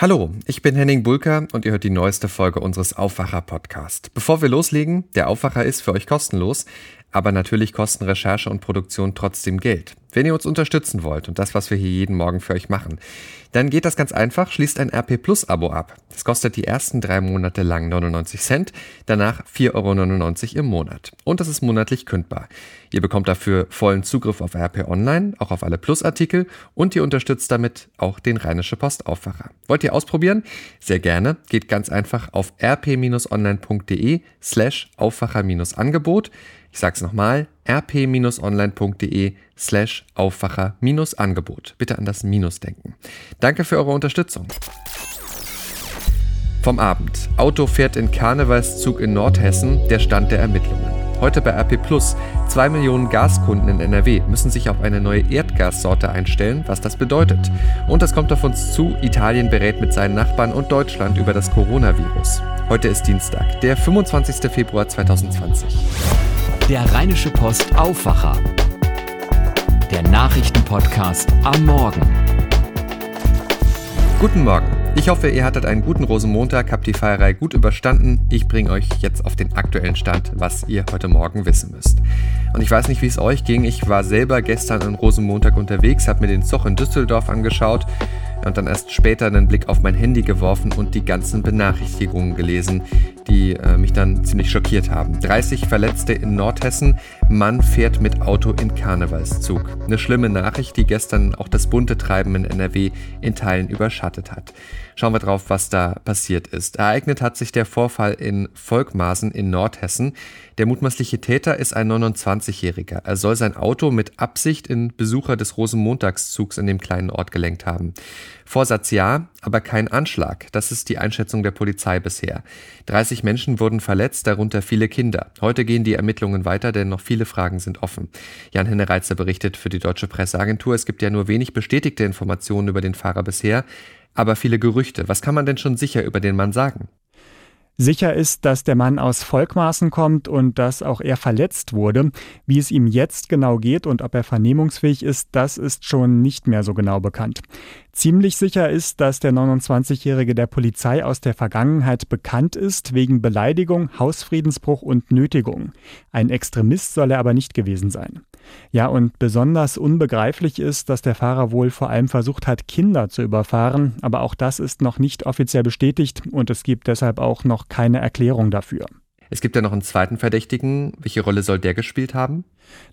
Hallo, ich bin Henning Bulker und ihr hört die neueste Folge unseres Aufwacher-Podcast. Bevor wir loslegen, der Aufwacher ist für euch kostenlos, aber natürlich kosten Recherche und Produktion trotzdem Geld. Wenn ihr uns unterstützen wollt und das, was wir hier jeden Morgen für euch machen, dann geht das ganz einfach, schließt ein RP Plus Abo ab. Das kostet die ersten drei Monate lang 99 Cent, danach 4,99 Euro im Monat. Und das ist monatlich kündbar. Ihr bekommt dafür vollen Zugriff auf RP Online, auch auf alle Plus-Artikel und ihr unterstützt damit auch den Rheinische Post Aufwacher. Wollt ihr ausprobieren? Sehr gerne. Geht ganz einfach auf rp-online.de slash Aufwacher-Angebot. Ich sag's nochmal, rp-online.de slash Aufwacher-Angebot. Bitte an das Minus denken. Danke für eure Unterstützung. Vom Abend. Auto fährt in Karnevalszug in Nordhessen, der Stand der Ermittlungen. Heute bei RP Plus. Zwei Millionen Gaskunden in NRW müssen sich auf eine neue Erdgassorte einstellen, was das bedeutet. Und es kommt auf uns zu, Italien berät mit seinen Nachbarn und Deutschland über das Coronavirus. Heute ist Dienstag, der 25. Februar 2020. Der Rheinische Post Aufwacher. Der Nachrichtenpodcast am Morgen. Guten Morgen. Ich hoffe, ihr hattet einen guten Rosenmontag, habt die Feierei gut überstanden. Ich bringe euch jetzt auf den aktuellen Stand, was ihr heute Morgen wissen müsst. Und ich weiß nicht, wie es euch ging. Ich war selber gestern an Rosenmontag unterwegs, habe mir den Zoch in Düsseldorf angeschaut und dann erst später einen Blick auf mein Handy geworfen und die ganzen Benachrichtigungen gelesen, die äh, mich dann ziemlich schockiert haben. 30 Verletzte in Nordhessen, Mann fährt mit Auto in Karnevalszug. Eine schlimme Nachricht, die gestern auch das bunte Treiben in NRW in Teilen überschattet hat. Schauen wir drauf, was da passiert ist. Ereignet hat sich der Vorfall in Volkmaßen in Nordhessen. Der mutmaßliche Täter ist ein 29-Jähriger. Er soll sein Auto mit Absicht in Besucher des Rosenmontagszugs in dem kleinen Ort gelenkt haben. Vorsatz ja, aber kein Anschlag. Das ist die Einschätzung der Polizei bisher. 30 Menschen wurden verletzt, darunter viele Kinder. Heute gehen die Ermittlungen weiter, denn noch viele Fragen sind offen. Jan-Henne Reitzer berichtet für die Deutsche Presseagentur, es gibt ja nur wenig bestätigte Informationen über den Fahrer bisher, aber viele Gerüchte. Was kann man denn schon sicher über den Mann sagen? Sicher ist, dass der Mann aus Volkmaßen kommt und dass auch er verletzt wurde. Wie es ihm jetzt genau geht und ob er vernehmungsfähig ist, das ist schon nicht mehr so genau bekannt. Ziemlich sicher ist, dass der 29-Jährige der Polizei aus der Vergangenheit bekannt ist wegen Beleidigung, Hausfriedensbruch und Nötigung. Ein Extremist soll er aber nicht gewesen sein. Ja, und besonders unbegreiflich ist, dass der Fahrer wohl vor allem versucht hat, Kinder zu überfahren, aber auch das ist noch nicht offiziell bestätigt und es gibt deshalb auch noch keine Erklärung dafür. Es gibt ja noch einen zweiten Verdächtigen. Welche Rolle soll der gespielt haben?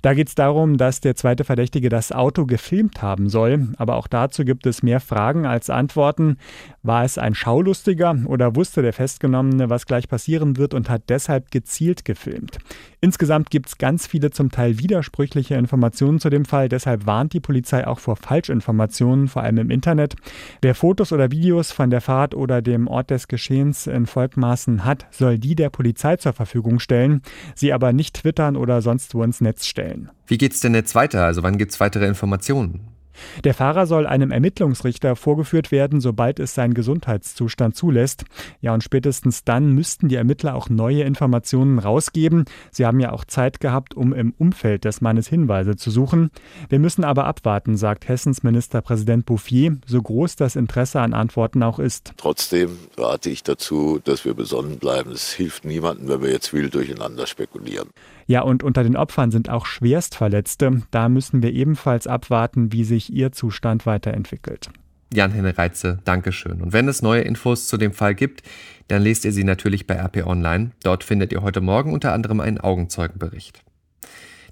Da geht es darum, dass der zweite Verdächtige das Auto gefilmt haben soll. Aber auch dazu gibt es mehr Fragen als Antworten. War es ein Schaulustiger oder wusste der Festgenommene, was gleich passieren wird und hat deshalb gezielt gefilmt? Insgesamt gibt es ganz viele zum Teil widersprüchliche Informationen zu dem Fall. Deshalb warnt die Polizei auch vor Falschinformationen, vor allem im Internet. Wer Fotos oder Videos von der Fahrt oder dem Ort des Geschehens in Volkmaßen hat, soll die der Polizei zur Verfügung stellen, sie aber nicht twittern oder sonst wo ins Netz stellen. Wie geht's denn jetzt weiter? Also wann gibt's weitere Informationen? Der Fahrer soll einem Ermittlungsrichter vorgeführt werden, sobald es sein Gesundheitszustand zulässt. Ja, und spätestens dann müssten die Ermittler auch neue Informationen rausgeben. Sie haben ja auch Zeit gehabt, um im Umfeld des Mannes Hinweise zu suchen. Wir müssen aber abwarten, sagt Hessens Ministerpräsident Bouffier, so groß das Interesse an Antworten auch ist. Trotzdem rate ich dazu, dass wir besonnen bleiben. Es hilft niemandem, wenn wir jetzt wild durcheinander spekulieren. Ja, und unter den Opfern sind auch Schwerstverletzte. Da müssen wir ebenfalls abwarten, wie sich ihr Zustand weiterentwickelt. Jan-Henne Reitze, Dankeschön. Und wenn es neue Infos zu dem Fall gibt, dann lest ihr sie natürlich bei RP Online. Dort findet ihr heute Morgen unter anderem einen Augenzeugenbericht.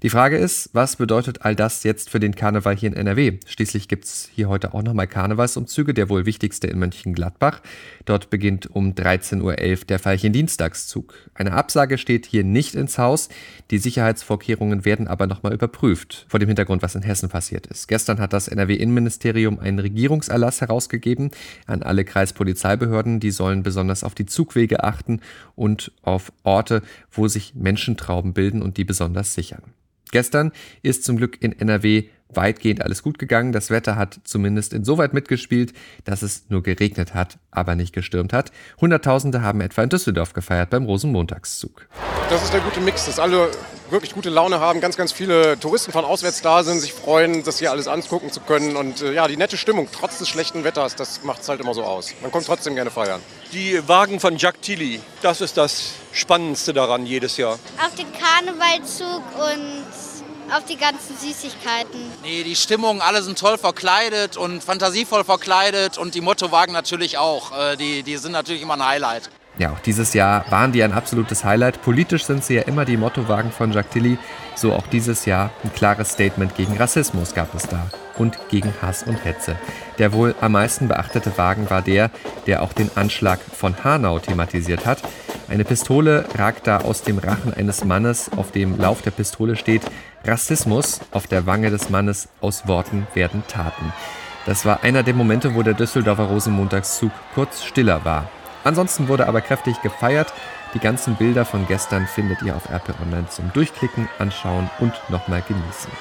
Die Frage ist, was bedeutet all das jetzt für den Karneval hier in NRW? Schließlich gibt es hier heute auch nochmal Karnevalsumzüge, der wohl wichtigste in Mönchengladbach. Dort beginnt um 13.11 Uhr der Veilchen-Dienstagszug. Eine Absage steht hier nicht ins Haus. Die Sicherheitsvorkehrungen werden aber nochmal überprüft, vor dem Hintergrund, was in Hessen passiert ist. Gestern hat das NRW-Innenministerium einen Regierungserlass herausgegeben an alle Kreispolizeibehörden. Die sollen besonders auf die Zugwege achten und auf Orte, wo sich Menschentrauben bilden und die besonders sichern. Gestern ist zum Glück in NRW weitgehend alles gut gegangen. Das Wetter hat zumindest insoweit mitgespielt, dass es nur geregnet hat, aber nicht gestürmt hat. Hunderttausende haben etwa in Düsseldorf gefeiert beim Rosenmontagszug. Das ist der gute Mix, dass alle wirklich gute Laune haben, ganz, ganz viele Touristen von auswärts da sind, sich freuen, das hier alles angucken zu können und äh, ja, die nette Stimmung, trotz des schlechten Wetters, das macht es halt immer so aus. Man kommt trotzdem gerne feiern. Die Wagen von Jacques Tilly, das ist das Spannendste daran jedes Jahr. Auf den Karnevalzug und auf die ganzen Süßigkeiten. Nee, die Stimmung, alle sind toll verkleidet und fantasievoll verkleidet und die Mottowagen natürlich auch. Äh, die, die sind natürlich immer ein Highlight. Ja, auch dieses Jahr waren die ein absolutes Highlight. Politisch sind sie ja immer die Mottowagen von Jacques Tilly. So auch dieses Jahr ein klares Statement gegen Rassismus gab es da und gegen Hass und Hetze. Der wohl am meisten beachtete Wagen war der, der auch den Anschlag von Hanau thematisiert hat. Eine Pistole ragt da aus dem Rachen eines Mannes, auf dem Lauf der Pistole steht Rassismus, auf der Wange des Mannes aus Worten werden Taten. Das war einer der Momente, wo der Düsseldorfer Rosenmontagszug kurz stiller war. Ansonsten wurde aber kräftig gefeiert. Die ganzen Bilder von gestern findet ihr auf RP Online zum Durchklicken, Anschauen und nochmal genießen.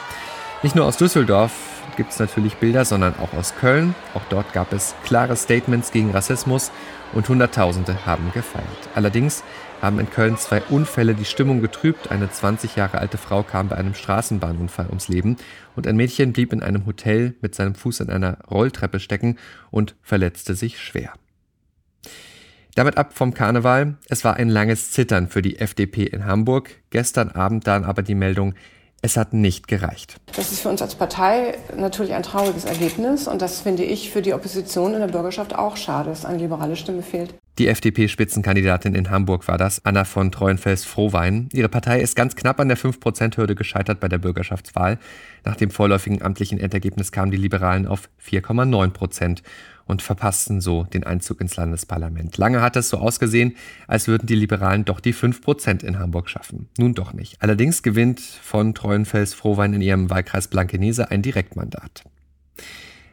Nicht nur aus Düsseldorf gibt es natürlich Bilder, sondern auch aus Köln. Auch dort gab es klare Statements gegen Rassismus und Hunderttausende haben gefeiert. Allerdings haben in Köln zwei Unfälle die Stimmung getrübt. Eine 20 Jahre alte Frau kam bei einem Straßenbahnunfall ums Leben und ein Mädchen blieb in einem Hotel mit seinem Fuß in einer Rolltreppe stecken und verletzte sich schwer. Damit ab vom Karneval. Es war ein langes Zittern für die FDP in Hamburg. Gestern Abend dann aber die Meldung, es hat nicht gereicht. Das ist für uns als Partei natürlich ein trauriges Ergebnis und das finde ich für die Opposition in der Bürgerschaft auch schade, dass eine liberale Stimme fehlt. Die FDP-Spitzenkandidatin in Hamburg war das, Anna von Treuenfels-Frohwein. Ihre Partei ist ganz knapp an der 5%-Hürde gescheitert bei der Bürgerschaftswahl. Nach dem vorläufigen amtlichen Endergebnis kamen die Liberalen auf 4,9 Prozent und verpassten so den Einzug ins Landesparlament. Lange hat es so ausgesehen, als würden die Liberalen doch die 5 Prozent in Hamburg schaffen. Nun doch nicht. Allerdings gewinnt von Treuenfels-Frohwein in ihrem Wahlkreis Blankenese ein Direktmandat.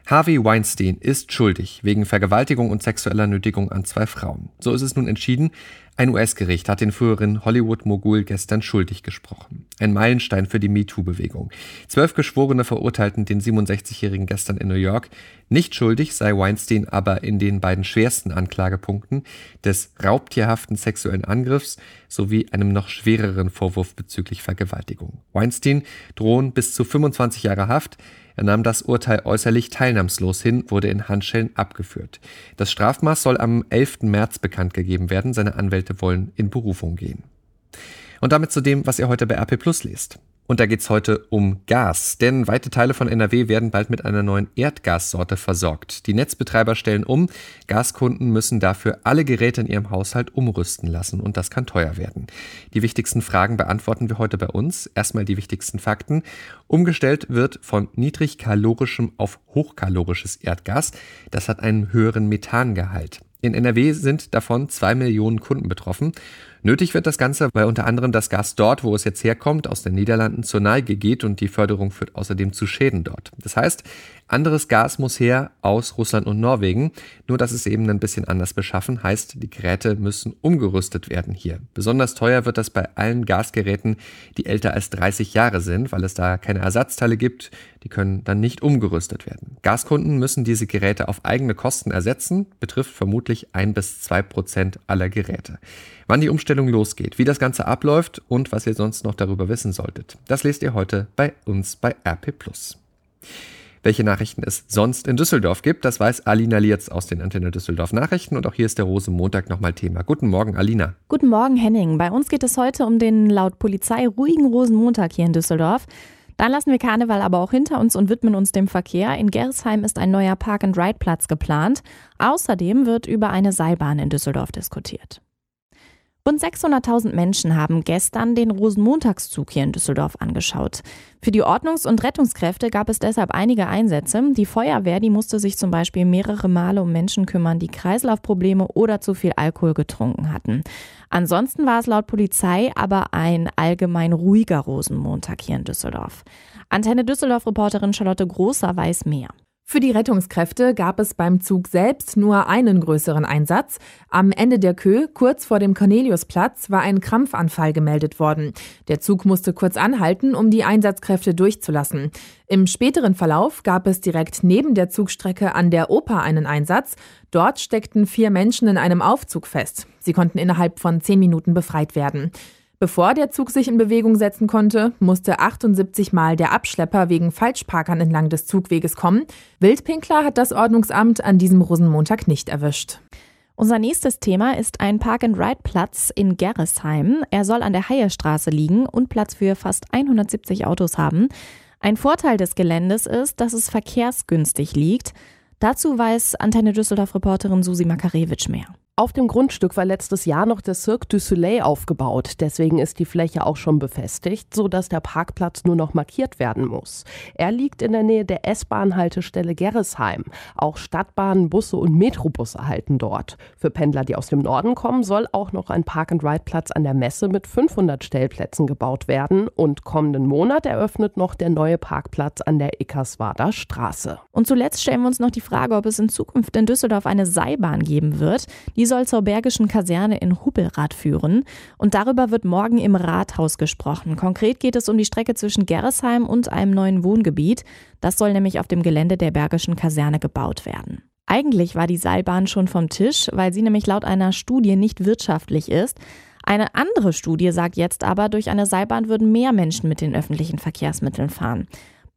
Harvey Weinstein ist schuldig wegen Vergewaltigung und sexueller Nötigung an zwei Frauen. So ist es nun entschieden. Ein US-Gericht hat den früheren Hollywood-Mogul gestern schuldig gesprochen. Ein Meilenstein für die MeToo-Bewegung. Zwölf Geschworene verurteilten den 67-Jährigen gestern in New York. Nicht schuldig sei Weinstein aber in den beiden schwersten Anklagepunkten des raubtierhaften sexuellen Angriffs sowie einem noch schwereren Vorwurf bezüglich Vergewaltigung. Weinstein drohen bis zu 25 Jahre Haft. Er nahm das Urteil äußerlich teilnahmslos hin, wurde in Handschellen abgeführt. Das Strafmaß soll am 11. März bekannt gegeben werden. Seine Anwälte wollen in Berufung gehen. Und damit zu dem, was ihr heute bei RP Plus lest. Und da geht's heute um Gas, denn weite Teile von NRW werden bald mit einer neuen Erdgassorte versorgt. Die Netzbetreiber stellen um, Gaskunden müssen dafür alle Geräte in ihrem Haushalt umrüsten lassen und das kann teuer werden. Die wichtigsten Fragen beantworten wir heute bei uns. Erstmal die wichtigsten Fakten. Umgestellt wird von niedrigkalorischem auf hochkalorisches Erdgas. Das hat einen höheren Methangehalt. In NRW sind davon zwei Millionen Kunden betroffen. Nötig wird das Ganze, weil unter anderem das Gas dort, wo es jetzt herkommt, aus den Niederlanden zur Neige geht und die Förderung führt außerdem zu Schäden dort. Das heißt, anderes Gas muss her aus Russland und Norwegen, nur dass es eben ein bisschen anders beschaffen, heißt, die Geräte müssen umgerüstet werden hier. Besonders teuer wird das bei allen Gasgeräten, die älter als 30 Jahre sind, weil es da keine Ersatzteile gibt, die können dann nicht umgerüstet werden. Gaskunden müssen diese Geräte auf eigene Kosten ersetzen, betrifft vermutlich ein bis zwei Prozent aller Geräte. Wann die Umstellung losgeht, wie das Ganze abläuft und was ihr sonst noch darüber wissen solltet, das lest ihr heute bei uns bei RP welche Nachrichten es sonst in Düsseldorf gibt. Das weiß Alina Lietz aus den Antenne Düsseldorf Nachrichten und auch hier ist der Rosenmontag nochmal Thema. Guten Morgen, Alina. Guten Morgen, Henning. Bei uns geht es heute um den laut Polizei ruhigen Rosenmontag hier in Düsseldorf. Dann lassen wir Karneval aber auch hinter uns und widmen uns dem Verkehr. In Gersheim ist ein neuer Park-and-Ride-Platz geplant. Außerdem wird über eine Seilbahn in Düsseldorf diskutiert. Rund 600.000 Menschen haben gestern den Rosenmontagszug hier in Düsseldorf angeschaut. Für die Ordnungs- und Rettungskräfte gab es deshalb einige Einsätze. Die Feuerwehr, die musste sich zum Beispiel mehrere Male um Menschen kümmern, die Kreislaufprobleme oder zu viel Alkohol getrunken hatten. Ansonsten war es laut Polizei aber ein allgemein ruhiger Rosenmontag hier in Düsseldorf. Antenne Düsseldorf-Reporterin Charlotte Großer weiß mehr. Für die Rettungskräfte gab es beim Zug selbst nur einen größeren Einsatz. Am Ende der Kö, kurz vor dem Corneliusplatz, war ein Krampfanfall gemeldet worden. Der Zug musste kurz anhalten, um die Einsatzkräfte durchzulassen. Im späteren Verlauf gab es direkt neben der Zugstrecke an der Oper einen Einsatz. Dort steckten vier Menschen in einem Aufzug fest. Sie konnten innerhalb von zehn Minuten befreit werden. Bevor der Zug sich in Bewegung setzen konnte, musste 78 Mal der Abschlepper wegen Falschparkern entlang des Zugweges kommen. Wildpinkler hat das Ordnungsamt an diesem Rosenmontag nicht erwischt. Unser nächstes Thema ist ein Park-and-Ride-Platz in Gerresheim. Er soll an der Haierstraße liegen und Platz für fast 170 Autos haben. Ein Vorteil des Geländes ist, dass es verkehrsgünstig liegt. Dazu weiß Antenne Düsseldorf-Reporterin Susi Makarewitsch mehr. Auf dem Grundstück war letztes Jahr noch der Cirque du Soleil aufgebaut. Deswegen ist die Fläche auch schon befestigt, sodass der Parkplatz nur noch markiert werden muss. Er liegt in der Nähe der S-Bahn-Haltestelle Gerresheim. Auch Stadtbahnen, Busse und Metrobusse halten dort. Für Pendler, die aus dem Norden kommen, soll auch noch ein Park-and-Ride-Platz an der Messe mit 500 Stellplätzen gebaut werden. Und kommenden Monat eröffnet noch der neue Parkplatz an der Ickerswader Straße. Und zuletzt stellen wir uns noch die Frage, ob es in Zukunft in Düsseldorf eine Seilbahn geben wird. Die die soll zur Bergischen Kaserne in Hubbelrath führen. Und darüber wird morgen im Rathaus gesprochen. Konkret geht es um die Strecke zwischen Gerresheim und einem neuen Wohngebiet. Das soll nämlich auf dem Gelände der Bergischen Kaserne gebaut werden. Eigentlich war die Seilbahn schon vom Tisch, weil sie nämlich laut einer Studie nicht wirtschaftlich ist. Eine andere Studie sagt jetzt aber, durch eine Seilbahn würden mehr Menschen mit den öffentlichen Verkehrsmitteln fahren.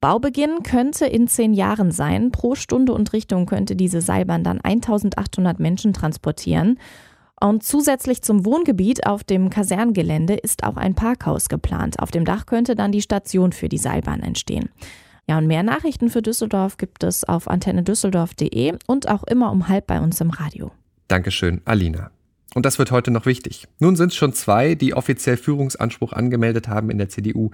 Baubeginn könnte in zehn Jahren sein. Pro Stunde und Richtung könnte diese Seilbahn dann 1800 Menschen transportieren. Und zusätzlich zum Wohngebiet auf dem Kaserngelände ist auch ein Parkhaus geplant. Auf dem Dach könnte dann die Station für die Seilbahn entstehen. Ja, und mehr Nachrichten für Düsseldorf gibt es auf antennedüsseldorf.de und auch immer um halb bei uns im Radio. Dankeschön, Alina. Und das wird heute noch wichtig. Nun sind es schon zwei, die offiziell Führungsanspruch angemeldet haben in der CDU.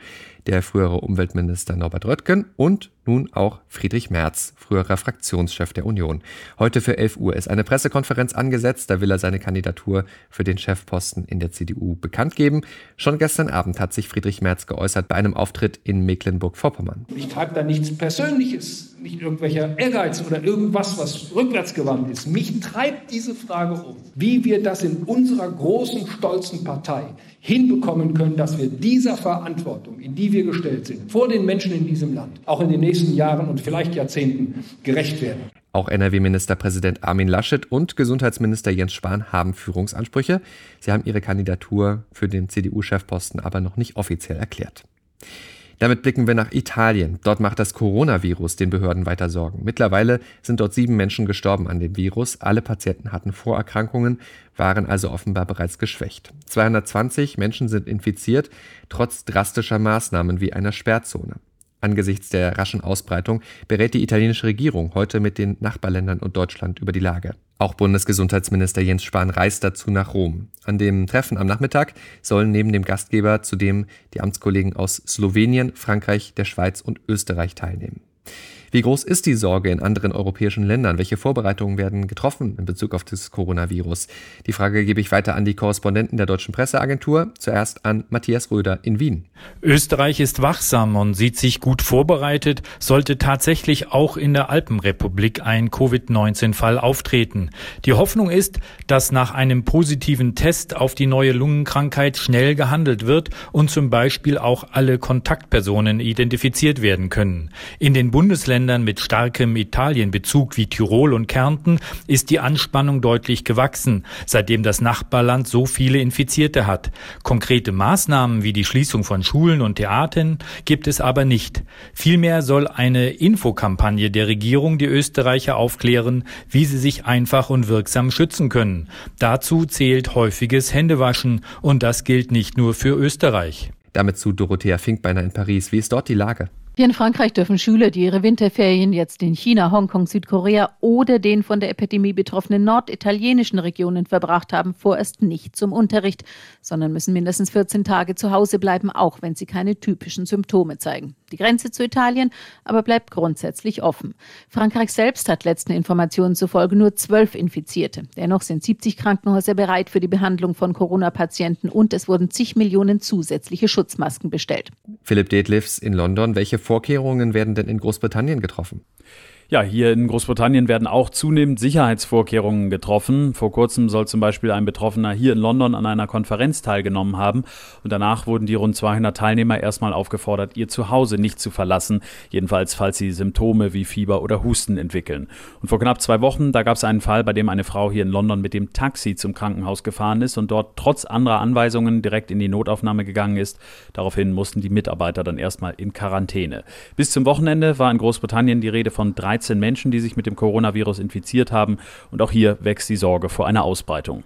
Der frühere Umweltminister Norbert Röttgen und nun auch Friedrich Merz, früherer Fraktionschef der Union. Heute für 11 Uhr ist eine Pressekonferenz angesetzt, da will er seine Kandidatur für den Chefposten in der CDU bekannt geben. Schon gestern Abend hat sich Friedrich Merz geäußert bei einem Auftritt in Mecklenburg-Vorpommern. Ich treibe da nichts Persönliches, nicht irgendwelcher Ehrgeiz oder irgendwas, was rückwärtsgewandt ist. Mich treibt diese Frage um, wie wir das in unserer großen, stolzen Partei hinbekommen können, dass wir dieser Verantwortung, in die wir gestellt sind, vor den Menschen in diesem Land, auch in den nächsten Jahren und vielleicht Jahrzehnten gerecht werden. Auch NRW-Ministerpräsident Armin Laschet und Gesundheitsminister Jens Spahn haben Führungsansprüche. Sie haben ihre Kandidatur für den CDU-Chefposten aber noch nicht offiziell erklärt. Damit blicken wir nach Italien. Dort macht das Coronavirus den Behörden weiter Sorgen. Mittlerweile sind dort sieben Menschen gestorben an dem Virus. Alle Patienten hatten Vorerkrankungen, waren also offenbar bereits geschwächt. 220 Menschen sind infiziert, trotz drastischer Maßnahmen wie einer Sperrzone. Angesichts der raschen Ausbreitung berät die italienische Regierung heute mit den Nachbarländern und Deutschland über die Lage. Auch Bundesgesundheitsminister Jens Spahn reist dazu nach Rom. An dem Treffen am Nachmittag sollen neben dem Gastgeber zudem die Amtskollegen aus Slowenien, Frankreich, der Schweiz und Österreich teilnehmen. Wie groß ist die Sorge in anderen europäischen Ländern? Welche Vorbereitungen werden getroffen in Bezug auf das Coronavirus? Die Frage gebe ich weiter an die Korrespondenten der Deutschen Presseagentur. Zuerst an Matthias Röder in Wien. Österreich ist wachsam und sieht sich gut vorbereitet, sollte tatsächlich auch in der Alpenrepublik ein Covid-19-Fall auftreten. Die Hoffnung ist, dass nach einem positiven Test auf die neue Lungenkrankheit schnell gehandelt wird und zum Beispiel auch alle Kontaktpersonen identifiziert werden können. In den Bundesländern Ländern mit starkem Italienbezug wie Tirol und Kärnten ist die Anspannung deutlich gewachsen, seitdem das Nachbarland so viele Infizierte hat. Konkrete Maßnahmen wie die Schließung von Schulen und Theatern gibt es aber nicht. Vielmehr soll eine Infokampagne der Regierung die Österreicher aufklären, wie sie sich einfach und wirksam schützen können. Dazu zählt häufiges Händewaschen und das gilt nicht nur für Österreich. Damit zu Dorothea Finkbeiner in Paris. Wie ist dort die Lage? Hier in Frankreich dürfen Schüler, die ihre Winterferien jetzt in China, Hongkong, Südkorea oder den von der Epidemie betroffenen norditalienischen Regionen verbracht haben, vorerst nicht zum Unterricht, sondern müssen mindestens 14 Tage zu Hause bleiben, auch wenn sie keine typischen Symptome zeigen. Die Grenze zu Italien aber bleibt grundsätzlich offen. Frankreich selbst hat letzten Informationen zufolge nur zwölf Infizierte. Dennoch sind 70 Krankenhäuser bereit für die Behandlung von Corona-Patienten und es wurden zig Millionen zusätzliche Schutzmasken bestellt. Philipp Detlefs in London, welche Vorkehrungen werden denn in Großbritannien getroffen? Ja, hier in Großbritannien werden auch zunehmend Sicherheitsvorkehrungen getroffen. Vor kurzem soll zum Beispiel ein Betroffener hier in London an einer Konferenz teilgenommen haben und danach wurden die rund 200 Teilnehmer erstmal aufgefordert, ihr Zuhause nicht zu verlassen, jedenfalls falls sie Symptome wie Fieber oder Husten entwickeln. Und vor knapp zwei Wochen, da gab es einen Fall, bei dem eine Frau hier in London mit dem Taxi zum Krankenhaus gefahren ist und dort trotz anderer Anweisungen direkt in die Notaufnahme gegangen ist. Daraufhin mussten die Mitarbeiter dann erstmal in Quarantäne. Bis zum Wochenende war in Großbritannien die Rede von 13 13 Menschen, die sich mit dem Coronavirus infiziert haben. Und auch hier wächst die Sorge vor einer Ausbreitung.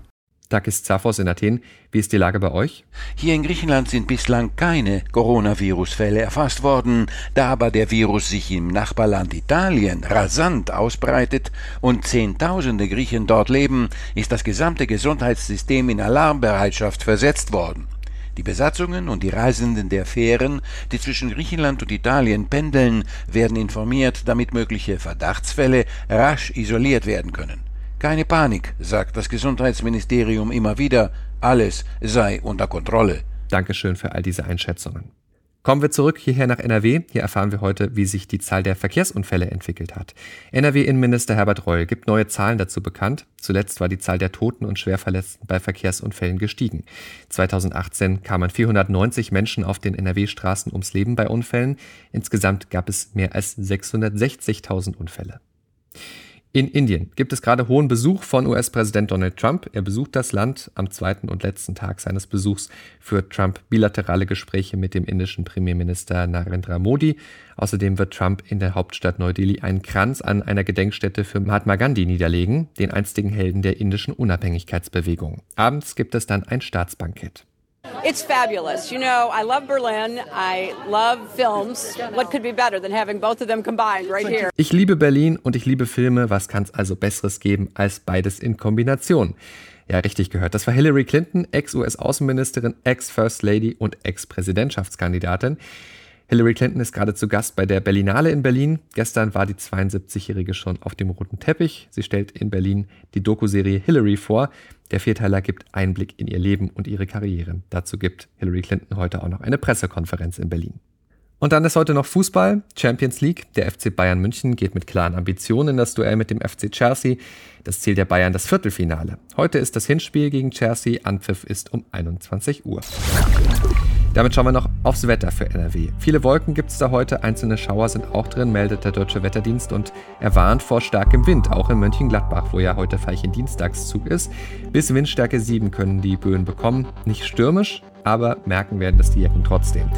Takis Zaphos in Athen. Wie ist die Lage bei euch? Hier in Griechenland sind bislang keine Coronavirus-Fälle erfasst worden. Da aber der Virus sich im Nachbarland Italien rasant ausbreitet und Zehntausende Griechen dort leben, ist das gesamte Gesundheitssystem in Alarmbereitschaft versetzt worden. Die Besatzungen und die Reisenden der Fähren, die zwischen Griechenland und Italien pendeln, werden informiert, damit mögliche Verdachtsfälle rasch isoliert werden können. Keine Panik, sagt das Gesundheitsministerium immer wieder, alles sei unter Kontrolle. Dankeschön für all diese Einschätzungen. Kommen wir zurück hierher nach NRW. Hier erfahren wir heute, wie sich die Zahl der Verkehrsunfälle entwickelt hat. NRW-Innenminister Herbert Reul gibt neue Zahlen dazu bekannt. Zuletzt war die Zahl der Toten und Schwerverletzten bei Verkehrsunfällen gestiegen. 2018 kamen 490 Menschen auf den NRW-Straßen ums Leben bei Unfällen. Insgesamt gab es mehr als 660.000 Unfälle. In Indien gibt es gerade hohen Besuch von US-Präsident Donald Trump. Er besucht das Land. Am zweiten und letzten Tag seines Besuchs führt Trump bilaterale Gespräche mit dem indischen Premierminister Narendra Modi. Außerdem wird Trump in der Hauptstadt Neu-Delhi einen Kranz an einer Gedenkstätte für Mahatma Gandhi niederlegen, den einstigen Helden der indischen Unabhängigkeitsbewegung. Abends gibt es dann ein Staatsbankett. It's fabulous. You know, I love Berlin. I love films. What could be better than having both of them combined right here? Ich liebe Berlin und ich liebe Filme. Was kann es also Besseres geben als beides in Kombination? Ja, richtig gehört. Das war Hillary Clinton, Ex-US-Außenministerin, Ex-First Lady und Ex-Präsidentschaftskandidatin. Hillary Clinton ist gerade zu Gast bei der Berlinale in Berlin. Gestern war die 72-Jährige schon auf dem roten Teppich. Sie stellt in Berlin die Dokuserie Hillary vor. Der Vierteiler gibt Einblick in ihr Leben und ihre Karriere. Dazu gibt Hillary Clinton heute auch noch eine Pressekonferenz in Berlin. Und dann ist heute noch Fußball, Champions League. Der FC Bayern München geht mit klaren Ambitionen in das Duell mit dem FC Chelsea. Das Ziel der Bayern das Viertelfinale. Heute ist das Hinspiel gegen Chelsea. Anpfiff ist um 21 Uhr. Damit schauen wir noch aufs Wetter für NRW. Viele Wolken gibt es da heute, einzelne Schauer sind auch drin, meldet der Deutsche Wetterdienst und er warnt vor starkem Wind, auch in Mönchengladbach, wo ja heute Veilchen Dienstagszug ist. Bis Windstärke 7 können die Böen bekommen. Nicht stürmisch, aber merken werden das die Jacken trotzdem.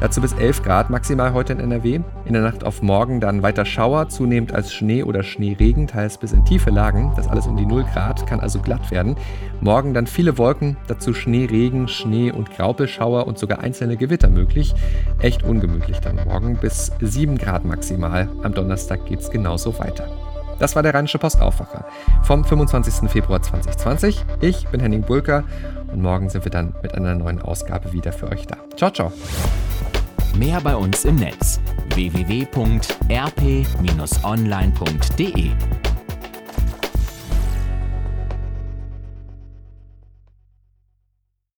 Dazu bis 11 Grad maximal heute in NRW. In der Nacht auf morgen dann weiter Schauer, zunehmend als Schnee oder Schneeregen, teils bis in tiefe Lagen. Das alles um die 0 Grad, kann also glatt werden. Morgen dann viele Wolken, dazu Schneeregen, Schnee und Graupelschauer und sogar einzelne Gewitter möglich. Echt ungemütlich dann morgen bis 7 Grad maximal. Am Donnerstag geht es genauso weiter. Das war der Rheinische Postaufwacher vom 25. Februar 2020. Ich bin Henning Bulker und morgen sind wir dann mit einer neuen Ausgabe wieder für euch da. Ciao, ciao. Mehr bei uns im Netz www.rp-online.de